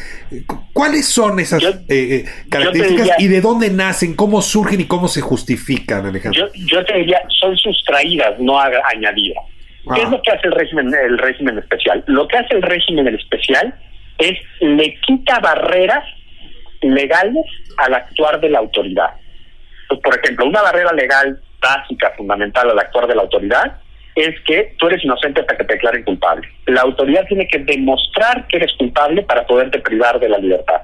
¿Cuáles son esas eh, eh, características y de dónde nacen, cómo surgen y cómo se justifican,
Alejandro? Yo, te diría, son sustraídas, no añadidas. ¿Qué es ah. lo que hace el régimen, el régimen especial? Lo que hace el régimen especial es le quita barreras legales al actuar de la autoridad. Pues, por ejemplo, una barrera legal básica, fundamental al actuar de la autoridad, es que tú eres inocente hasta que te declaren culpable. La autoridad tiene que demostrar que eres culpable para poderte privar de la libertad.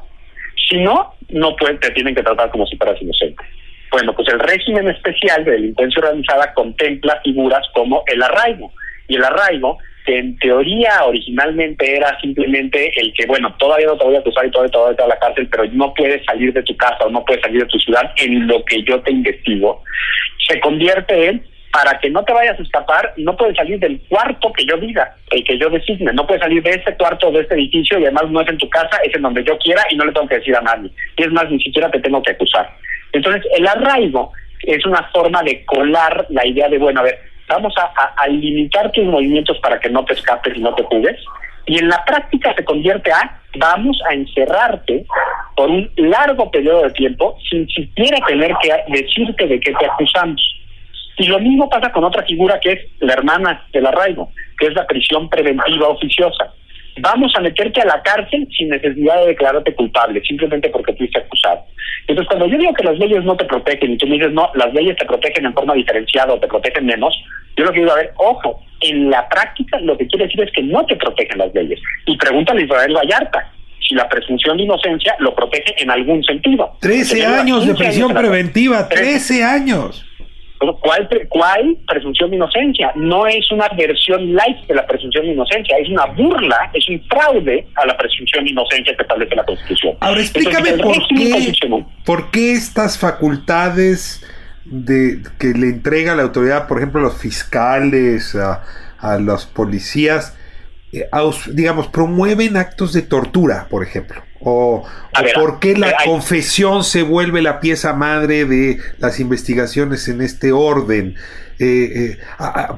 Si no, no puede, te tienen que tratar como si fueras inocente. Bueno, pues el régimen especial de delincuencia organizada contempla figuras como el arraigo. Y el arraigo, que en teoría originalmente era simplemente el que, bueno, todavía no te voy a acusar y todavía te voy a a la cárcel, pero no puedes salir de tu casa o no puedes salir de tu ciudad en lo que yo te investigo, se convierte en para que no te vayas a escapar, no puedes salir del cuarto que yo diga, el que yo designe, no puedes salir de este cuarto de este edificio y además no es en tu casa, es en donde yo quiera y no le tengo que decir a nadie. Y es más, ni siquiera te tengo que acusar. Entonces, el arraigo es una forma de colar la idea de, bueno, a ver, vamos a, limitar tus movimientos para que no te escapes y no te jugues. Y en la práctica se convierte a, vamos a encerrarte por un largo periodo de tiempo sin siquiera tener que decirte de qué te acusamos. Y lo mismo pasa con otra figura que es la hermana del arraigo, que es la prisión preventiva oficiosa. Vamos a meterte a la cárcel sin necesidad de declararte culpable, simplemente porque fuiste acusado. Entonces, cuando yo digo que las leyes no te protegen y tú me dices, no, las leyes te protegen en forma diferenciada o te protegen menos, yo lo que digo, a ver, ojo, en la práctica lo que quiere decir es que no te protegen las leyes. Y pregúntale a Israel Vallarta si la presunción de inocencia lo protege en algún sentido.
Trece años de prisión preventiva, trece años.
¿Cuál, ¿Cuál presunción de inocencia? No es una versión light de la presunción de inocencia, es una burla, es un fraude a la presunción de inocencia que establece la Constitución.
Ahora explícame por, qué, por qué estas facultades de que le entrega la autoridad, por ejemplo, a los fiscales, a, a los policías, eh, digamos, promueven actos de tortura, por ejemplo. O, por qué la confesión se vuelve la pieza madre de las investigaciones en este orden. Eh, eh,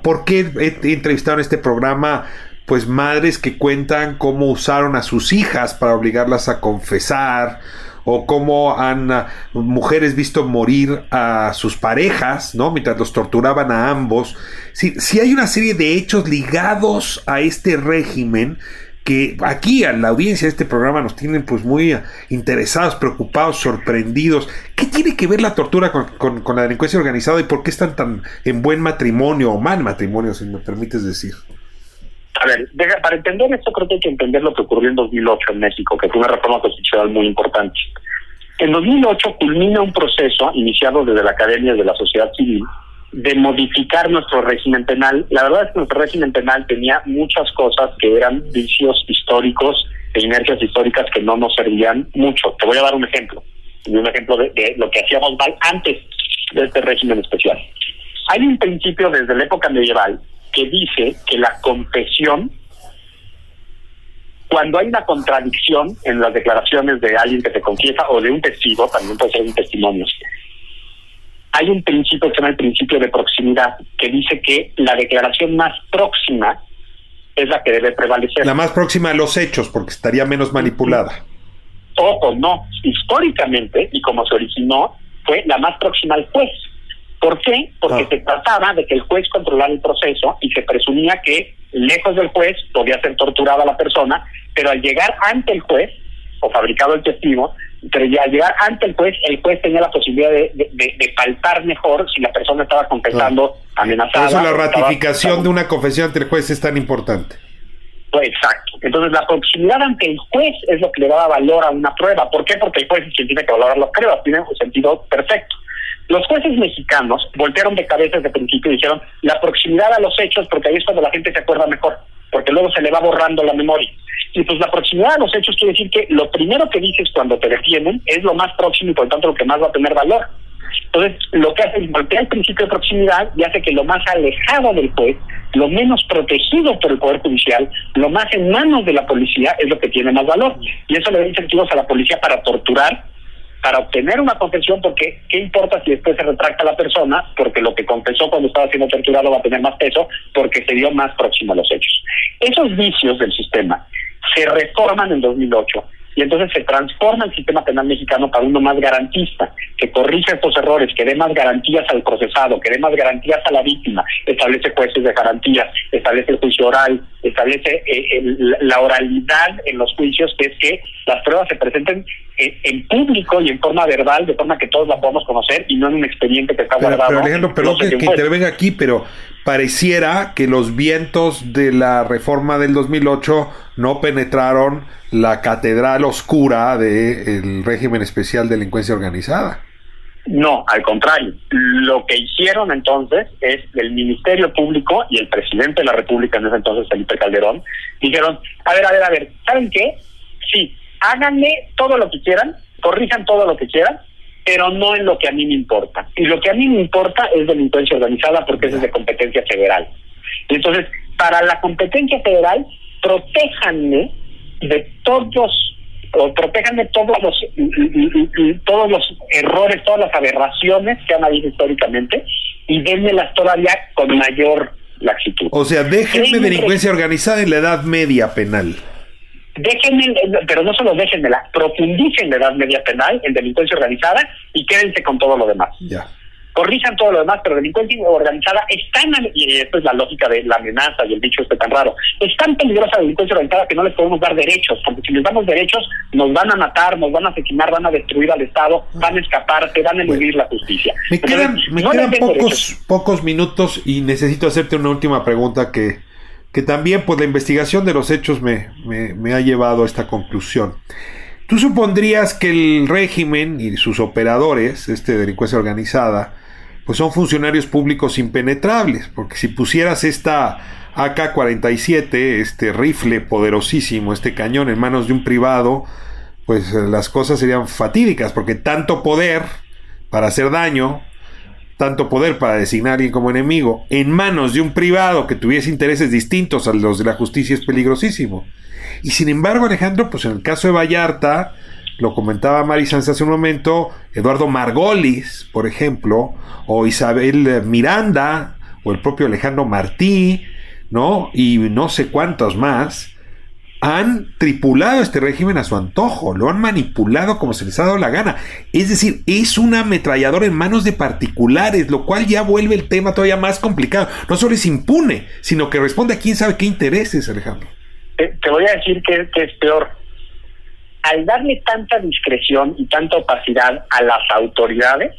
¿Por qué he entrevistado en este programa pues madres que cuentan cómo usaron a sus hijas para obligarlas a confesar? o cómo han ah, mujeres visto morir a sus parejas, ¿no? Mientras los torturaban a ambos. Si, si hay una serie de hechos ligados a este régimen que aquí a la audiencia de este programa nos tienen pues muy interesados, preocupados, sorprendidos. ¿Qué tiene que ver la tortura con, la delincuencia organizada y por qué están tan en buen matrimonio o mal matrimonio, si me permites decir?
A ver, para entender esto creo que hay que entender lo que ocurrió en 2008 en México, que fue una reforma constitucional muy importante. En 2008 culmina un proceso iniciado desde la Academia de la Sociedad Civil de modificar nuestro régimen penal. La verdad es que nuestro régimen penal tenía muchas cosas que eran vicios históricos e inercias históricas que no nos servían mucho. Te voy a dar un ejemplo, un ejemplo de, lo que hacíamos mal antes de este régimen especial. Hay un principio desde la época medieval que dice que la confesión, cuando hay una contradicción en las declaraciones de alguien que te confiesa o de un testigo, también puede ser un testimonio, hay un principio que se llama el principio de proximidad, que dice que la declaración más próxima es la que debe prevalecer.
La más próxima a los hechos, porque estaría menos manipulada.
Ojo, no. Históricamente, y como se originó, fue la más próxima al juez. ¿Por qué? Porque ah. se trataba de que el juez controlara el proceso y se presumía que, lejos del juez, podía ser torturada la persona, pero al llegar ante el juez, o fabricado el testigo, pero ya al llegar ante el juez, el juez tenía la posibilidad de, de, palpar mejor si la persona estaba confesando amenazada.
Por eso la ratificación de una confesión ante el juez es tan importante.
Pues, exacto. Entonces, la proximidad ante el juez es lo que le da valor a una prueba. ¿Por qué? Porque el juez es quien tiene que valorar las pruebas, tiene un sentido perfecto. Los jueces mexicanos voltearon de cabeza desde el principio y dijeron la proximidad a los hechos, porque ahí es cuando la gente se acuerda mejor, porque luego se le va borrando la memoria. Y pues la proximidad a los hechos quiere decir que lo primero que dices cuando te detienen es lo más próximo y por lo tanto lo que más va a tener valor. Entonces, lo que hace es voltear el principio de proximidad y hace que lo más alejado del juez, lo menos protegido por el Poder Judicial, lo más en manos de la policía es lo que tiene más valor. Y eso le da incentivos a la policía para torturar, para obtener una confesión, porque ¿qué importa si después se retracta la persona? Porque lo que confesó cuando estaba siendo torturado va a tener más peso, porque se dio más próximo a los hechos. Esos vicios del sistema se reforman en 2008 y entonces se transforma el sistema penal mexicano para uno más garantista, que corrige estos errores, que dé más garantías al procesado, que dé más garantías a la víctima, establece jueces de garantía, establece el juicio oral, establece eh, la oralidad en los juicios, que es que las pruebas se presenten en, público y en forma verbal, de forma que todos la podamos conocer y no en un expediente que está guardado.
Pero Alejandro, perdón que, que intervenga aquí, pero pareciera que los vientos de la reforma del 2008 no penetraron la catedral oscura del régimen especial de delincuencia organizada.
No, al contrario. Lo que hicieron entonces es el Ministerio Público y el presidente de la República en ese entonces, Felipe Calderón, dijeron, a ver, a ver, a ver, ¿saben qué? Sí, háganme todo lo que quieran, corrijan todo lo que quieran, pero no en lo que a mí me importa. Y lo que a mí me importa es delincuencia organizada porque es de competencia federal. Entonces, para la competencia federal, protéjanme de todos o protéjanme todos los todos los errores, todas las aberraciones que han habido históricamente y dénmelas todavía con mayor laxitud.
O sea, déjenme delincuencia organizada en la edad media penal
déjenme, pero no solo déjenmela, profundicen la edad media penal en delincuencia organizada y quédense con todo lo demás.
Ya.
corrijan todo lo demás, pero delincuencia organizada es tan, y esto es la lógica de la amenaza y el dicho este tan raro, es tan peligrosa la delincuencia organizada que no les podemos dar derechos, porque si les damos derechos nos van a matar, nos van a asesinar, van a destruir al Estado, van a escaparse, van a eludir la justicia.
Me quedan, me quedan pocos, pocos minutos y necesito hacerte una última pregunta que, que también pues la investigación de los hechos me, me, me ha llevado a esta conclusión. ¿Tú supondrías que el régimen y sus operadores, este delincuencia organizada, pues son funcionarios públicos impenetrables, porque si pusieras esta AK-47, este rifle poderosísimo, este cañón en manos de un privado, pues las cosas serían fatídicas, porque tanto poder para hacer daño, tanto poder para designar a alguien como enemigo, en manos de un privado que tuviese intereses distintos a los de la justicia es peligrosísimo. Y sin embargo, Alejandro, pues en el caso de Vallarta, lo comentaba Mari Sanz hace un momento, Eduardo Margolis, por ejemplo, o Isabel Miranda, o el propio Alejandro Martí, ¿no? Y no sé cuántos más, han tripulado este régimen a su antojo, lo han manipulado como se les ha dado la gana. Es decir, es un ametrallador en manos de particulares, lo cual ya vuelve el tema todavía más complicado. No solo es impune, sino que responde a quién sabe qué intereses, Alejandro.
Te, voy a decir que es peor al darle tanta discreción y tanta opacidad a las autoridades,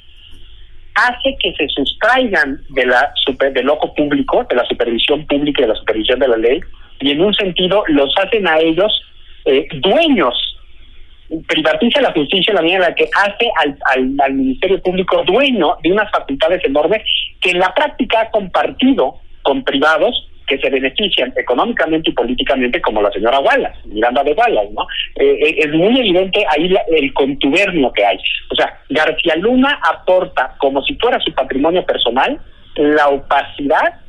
hace que se sustraigan de la super, del ojo público, de la supervisión pública y de la supervisión de la ley, y en un sentido los hacen a ellos eh, dueños. Privatiza la justicia en la medida en la que hace al, al, Ministerio Público dueño de unas facultades enormes que en la práctica ha compartido con privados que se benefician económicamente y políticamente como la señora Wallace, Miranda de Wallace, ¿no? Eh, eh, es muy evidente ahí el contubernio que hay. O sea, García Luna aporta como si fuera su patrimonio personal la opacidad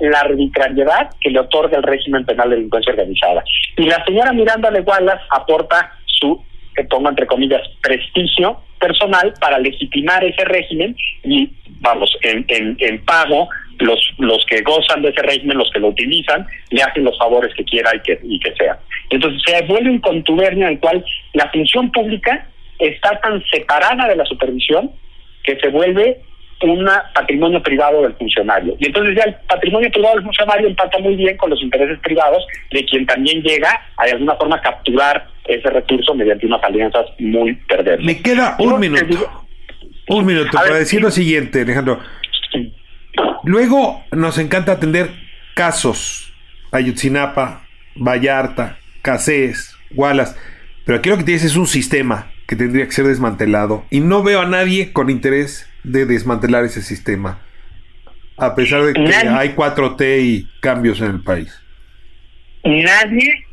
la arbitrariedad que le otorga el régimen penal de delincuencia organizada. Y la señora Miranda de Wallace aporta su, que pongo entre comillas, prestigio personal para legitimar ese régimen y, vamos, en, en, en pago los, los que gozan de ese régimen, los que lo utilizan, le hacen los favores que quiera y que, y que sea. Entonces se vuelve un contubernio en el cual la función pública está tan separada de la supervisión que se vuelve un patrimonio privado del funcionario. Y entonces ya el patrimonio privado del funcionario empata muy bien con los intereses privados de quien también llega a de alguna forma capturar ese recurso mediante unas alianzas muy perversas.
Me queda un minuto. un minuto para decir lo siguiente, Alejandro. Luego nos encanta atender casos. Ayutzinapa, Vallarta, Casés, Wallace. Pero aquí lo que tienes es un sistema que tendría que ser desmantelado. Y no veo a nadie con interés de desmantelar ese sistema. A pesar de que hay 4T y cambios en el país.
Nadie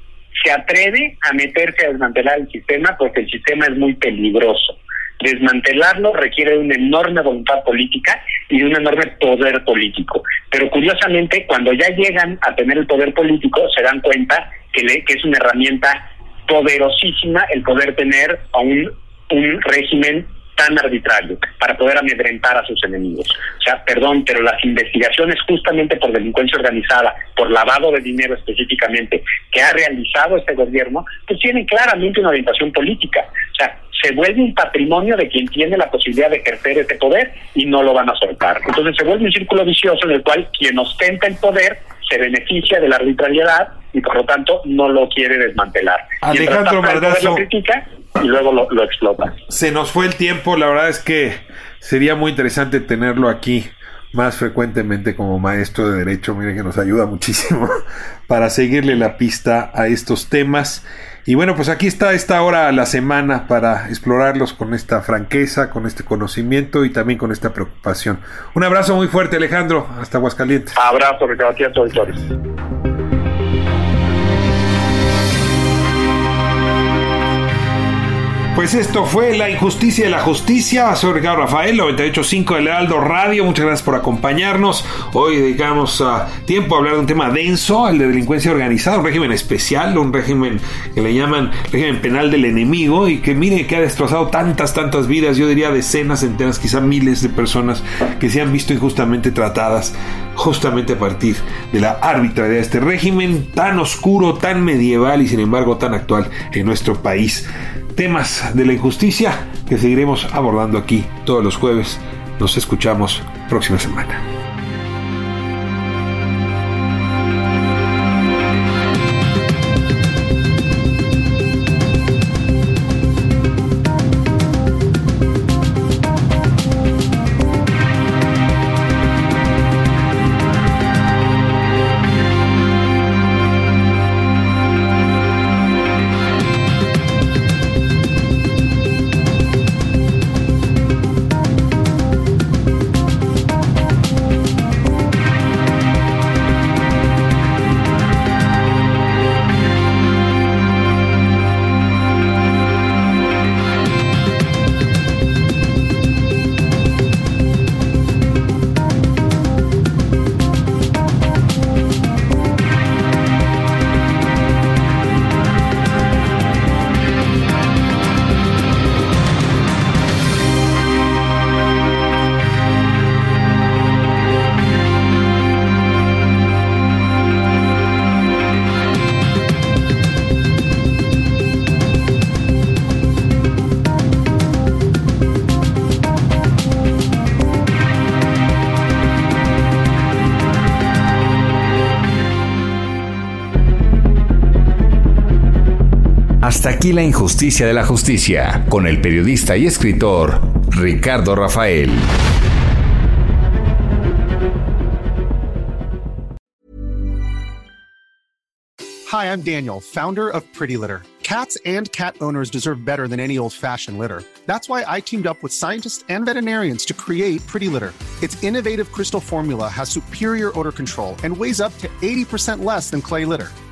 se atreve a meterse a desmantelar el sistema porque el sistema es muy peligroso. Desmantelarlo requiere una enorme voluntad política y de un enorme poder político. Pero curiosamente, cuando ya llegan a tener el poder político, se dan cuenta que, que es una herramienta poderosísima el poder tener a un, un régimen tan arbitrario para poder amedrentar a sus enemigos. O sea, perdón, pero las investigaciones justamente por delincuencia organizada, por lavado de dinero específicamente, que ha realizado este gobierno, pues tienen claramente una orientación política. O sea, se vuelve un patrimonio de quien tiene la posibilidad de ejercer ese poder y no lo van a soltar. Entonces se vuelve un círculo vicioso en el cual quien ostenta el poder se beneficia de la arbitrariedad y por lo tanto no lo quiere desmantelar.
Alejandro Madrazo,
lo critica y luego lo, lo explota.
Se nos fue el tiempo, la verdad es que sería muy interesante tenerlo aquí más frecuentemente como maestro de derecho, mire que nos ayuda muchísimo para seguirle la pista a estos temas. Y bueno, pues aquí está esta hora a la semana para explorarlos con esta franqueza, con este conocimiento y también con esta preocupación. Un abrazo muy fuerte, Alejandro. Hasta Aguascalientes.
Abrazo, Ricardo, a
Pues esto fue La Injusticia de la Justicia. Soy Ricardo Rafael, 98.5 del Heraldo Radio. Muchas gracias por acompañarnos. Hoy dedicamos uh, tiempo a hablar de un tema denso, el de delincuencia organizada, un régimen especial, un régimen que le llaman régimen penal del enemigo y que mire que ha destrozado tantas, tantas vidas, yo diría decenas, centenas, quizá miles de personas que se han visto injustamente tratadas justamente a partir de la arbitrariedad de este régimen tan oscuro, tan medieval y sin embargo tan actual en nuestro país temas de la injusticia que seguiremos abordando aquí todos los jueves Nos escuchamos próxima semana.
Aquí la injusticia de la justicia, con el periodista y escritor Ricardo Rafael.
Hi, I'm Daniel, founder of Pretty Litter. Cats and cat owners deserve better than any old-fashioned litter. That's why I teamed up with scientists and veterinarians to create Pretty Litter. Its innovative crystal formula has superior odor control and weighs up to 80% less than clay litter.